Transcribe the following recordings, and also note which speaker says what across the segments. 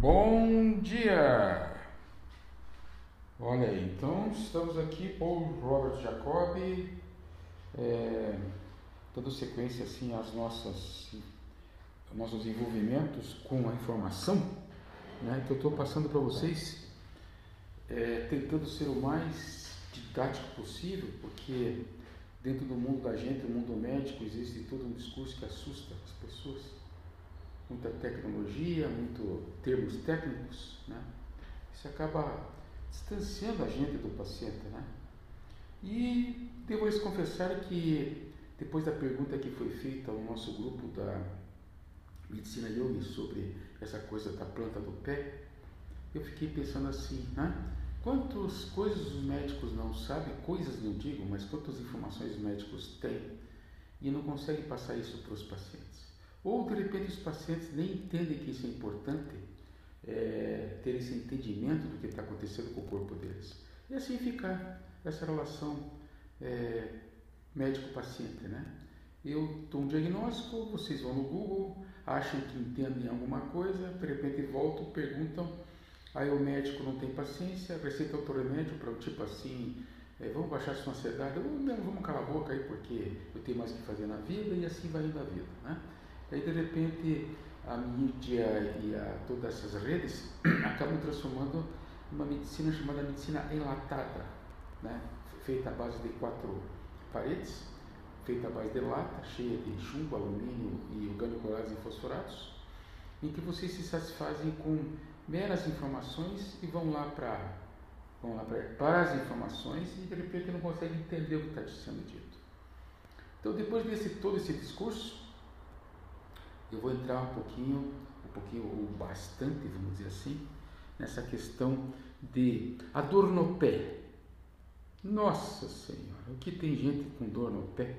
Speaker 1: Bom dia! Olha aí, então estamos aqui, Paul Robert Jacob, é, dando sequência assim às nossas nossos envolvimentos com a informação, né? Então estou passando para vocês, é, tentando ser o mais didático possível, porque dentro do mundo da gente, do mundo médico, existe todo um discurso que assusta as pessoas muita tecnologia, muito termos técnicos, né? Isso acaba distanciando a gente do paciente, né? E devo lhes confessar que depois da pergunta que foi feita ao nosso grupo da medicina yoga sobre essa coisa da planta do pé, eu fiquei pensando assim, né? Quantas coisas os médicos não sabem, coisas não digo, mas quantas informações os médicos têm e não conseguem passar isso para os pacientes. Ou de repente os pacientes nem entendem que isso é importante, é, ter esse entendimento do que está acontecendo com o corpo deles. E assim fica essa relação é, médico-paciente, né? Eu dou um diagnóstico, vocês vão no Google, acham que entendem alguma coisa, de repente voltam, perguntam, aí o médico não tem paciência, receita outro remédio para o tipo assim, é, vamos baixar sua ansiedade, não, vamos calar a boca aí porque eu tenho mais o que fazer na vida e assim vai indo a vida, né? Aí, de repente, a mídia e a, todas essas redes acabam transformando uma medicina chamada medicina enlatada, né? feita à base de quatro paredes, feita à base de lata, cheia de chumbo, alumínio e organoclorados e fosforatos, em que vocês se satisfazem com meras informações e vão lá para vão lá para as informações e de repente não conseguem entender o que está sendo dito. Então, depois desse todo esse discurso, eu vou entrar um pouquinho, um pouquinho ou bastante, vamos dizer assim, nessa questão de a dor no pé. Nossa Senhora, o que tem gente com dor no pé?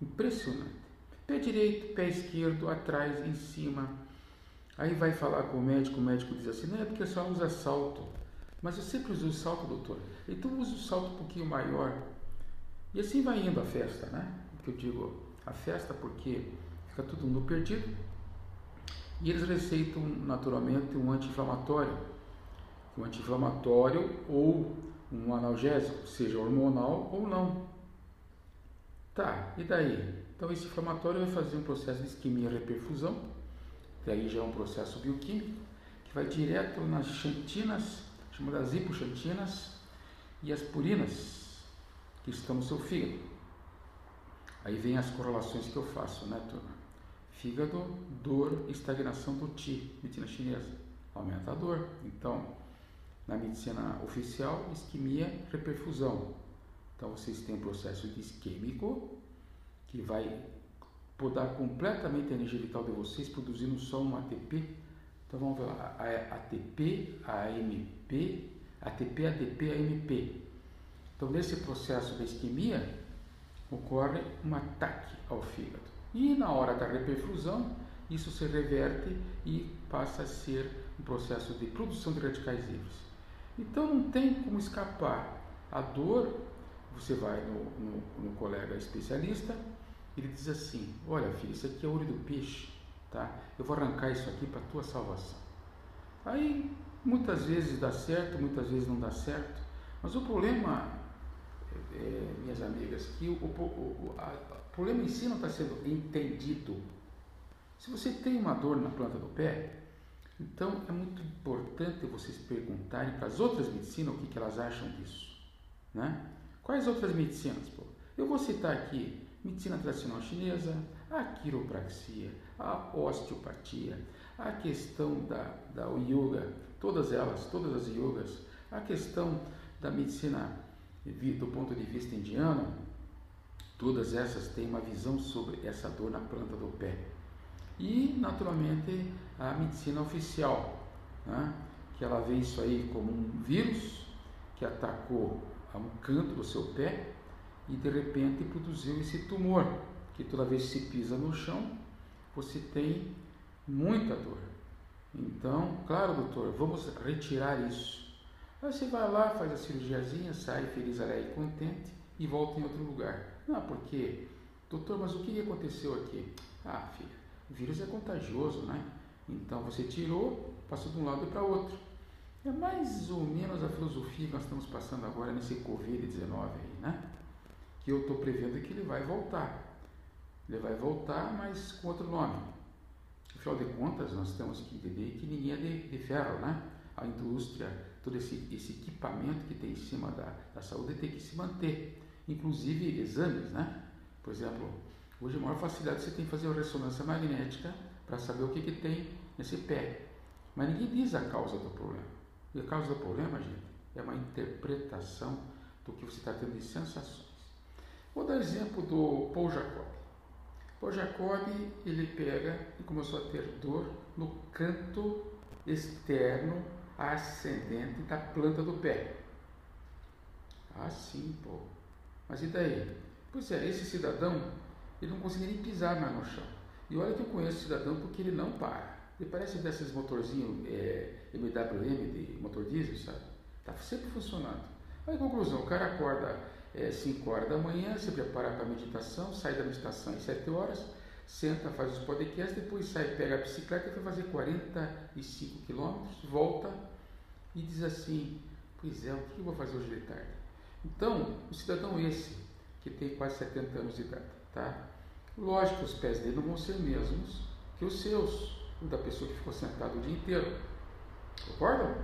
Speaker 1: Impressionante. Pé direito, pé esquerdo, atrás, em cima. Aí vai falar com o médico, o médico diz assim, não é porque só usa salto. Mas eu sempre uso salto, doutor. Então uso o salto um pouquinho maior. E assim vai indo a festa, né? Que eu digo, a festa porque fica todo mundo perdido. E eles receitam naturalmente um anti-inflamatório, um anti-inflamatório ou um analgésico, seja hormonal ou não. Tá, e daí? Então esse inflamatório vai fazer um processo de isquemia reperfusão, daí já é um processo bioquímico, que vai direto nas xantinas, chamadas hipoxantinas, e as purinas que estão no seu fígado. Aí vem as correlações que eu faço, né, turma? Fígado, dor, estagnação do Ti, medicina chinesa. Aumenta a dor. Então, na medicina oficial, isquemia, reperfusão. Então, vocês têm um processo isquêmico, que vai podar completamente a energia vital de vocês, produzindo só um ATP. Então, vamos ver lá. ATP, AMP, ATP, ADP, AMP. Então, nesse processo da isquemia, ocorre um ataque ao fígado. E na hora da reperfusão, isso se reverte e passa a ser um processo de produção de radicais livres. Então não tem como escapar. A dor, você vai no, no, no colega especialista, ele diz assim: Olha, filho, isso aqui é olho do peixe, tá? Eu vou arrancar isso aqui para tua salvação. Aí muitas vezes dá certo, muitas vezes não dá certo, mas o problema é, minhas amigas, que o, o, a, o problema em si não está sendo entendido. Se você tem uma dor na planta do pé, então é muito importante vocês perguntarem para as outras medicinas o que, que elas acham disso. Né? Quais outras medicinas? Pô? Eu vou citar aqui medicina tradicional chinesa, a quiropraxia, a osteopatia, a questão da, da yoga, todas elas, todas as yogas, a questão da medicina do ponto de vista indiano, todas essas têm uma visão sobre essa dor na planta do pé. E, naturalmente, a medicina oficial, né? que ela vê isso aí como um vírus que atacou um canto do seu pé e de repente produziu esse tumor, que toda vez que se pisa no chão, você tem muita dor. Então, claro, doutor, vamos retirar isso. Aí você vai lá, faz a cirurgiazinha, sai feliz, alegre contente e volta em outro lugar. Não, porque, doutor, mas o que aconteceu aqui? Ah, filha, o vírus é contagioso, né? Então você tirou, passou de um lado para outro. É mais ou menos a filosofia que nós estamos passando agora nesse Covid-19 aí, né? Que eu estou prevendo que ele vai voltar. Ele vai voltar, mas com outro nome. Afinal de contas, nós temos que entender que ninguém é de, de ferro, né? A indústria, todo esse, esse equipamento que tem em cima da, da saúde tem que se manter. Inclusive exames, né? Por exemplo, hoje a maior facilidade você tem que fazer uma ressonância magnética para saber o que, que tem nesse pé. Mas ninguém diz a causa do problema. E a causa do problema, gente, é uma interpretação do que você está tendo de sensações. Vou dar exemplo do Paul Jacob. Paul Jacob, ele pega e começou a ter dor no canto externo ascendente da planta do pé. Ah, sim, pô. Mas e daí? Pois é, esse cidadão, ele não conseguia nem pisar mais no chão. E olha que eu conheço cidadão porque ele não para. Ele parece desses motorzinhos é, MWM de motor diesel, sabe? Está sempre funcionando. Aí, conclusão, o cara acorda é, 5 horas da manhã, se prepara para a meditação, sai da meditação às 7 horas, senta, faz os podcasts, depois sai, pega a bicicleta vai fazer 45 quilômetros, volta e diz assim, pois é, o que eu vou fazer hoje de tarde? Então, o cidadão esse, que tem quase 70 anos de idade, tá? Lógico os pés dele não vão ser mesmos que os seus, da pessoa que ficou sentado o dia inteiro. Concorda?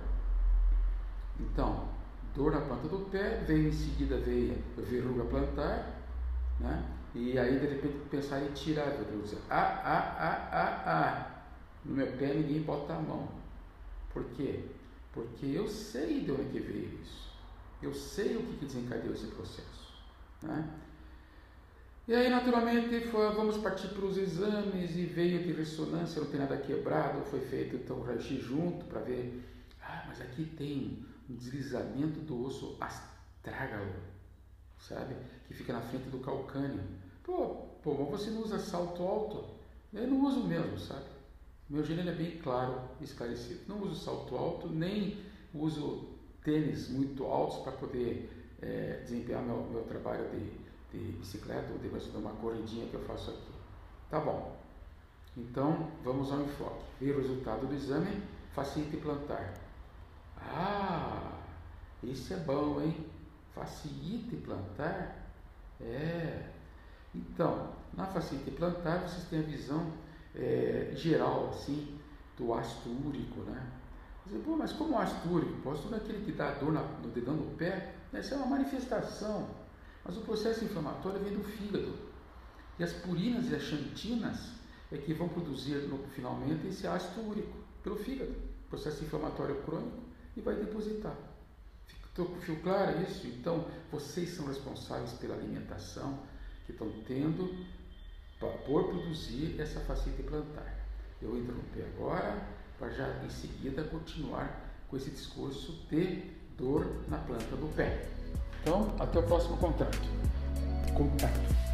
Speaker 1: Então, dor na planta do pé, vem em seguida veio verruga plantar, né? E aí de repente pensar em tirar a verruga. Ah, ah, ah, ah, ah. No meu pé ninguém bota a mão. Por quê? Porque eu sei de onde veio isso. Eu sei o que, desencadeou esse processo. Né? E aí, naturalmente, foi, vamos partir para os exames e veio de ressonância, não tem nada quebrado, foi feito então raio-x junto para ver, ah, mas aqui tem um deslizamento do osso astrágalo, sabe? Que fica na frente do calcâneo. Pô, pô, mas você não usa salto alto? Eu não uso mesmo, sabe? Meu gênero é bem claro esclarecido. Não uso salto alto, nem uso tênis muito altos para poder é, desempenhar meu, meu trabalho de de bicicleta ou de uma corridinha que eu faço aqui. Tá bom. Então, vamos ao enfoque. Ver o resultado do exame, facilite plantar. Ah, isso é bom, hein? Facilite plantar? É. Então, na facilite plantar, vocês têm a visão é, geral, assim, do ácido úrico, né? Pô, mas como ácido úrico? O ácido é aquele que dá dor no dedão do pé? Essa é uma manifestação mas o processo inflamatório vem do fígado. E as purinas e as xantinas é que vão produzir no, finalmente esse ácido úrico pelo fígado, processo inflamatório crônico, e vai depositar. Ficou claro isso? Então, vocês são responsáveis pela alimentação que estão tendo por produzir essa facilidade plantar. Eu interrompi agora para já em seguida continuar com esse discurso de dor na planta do pé. Então, até o próximo contato. Contato.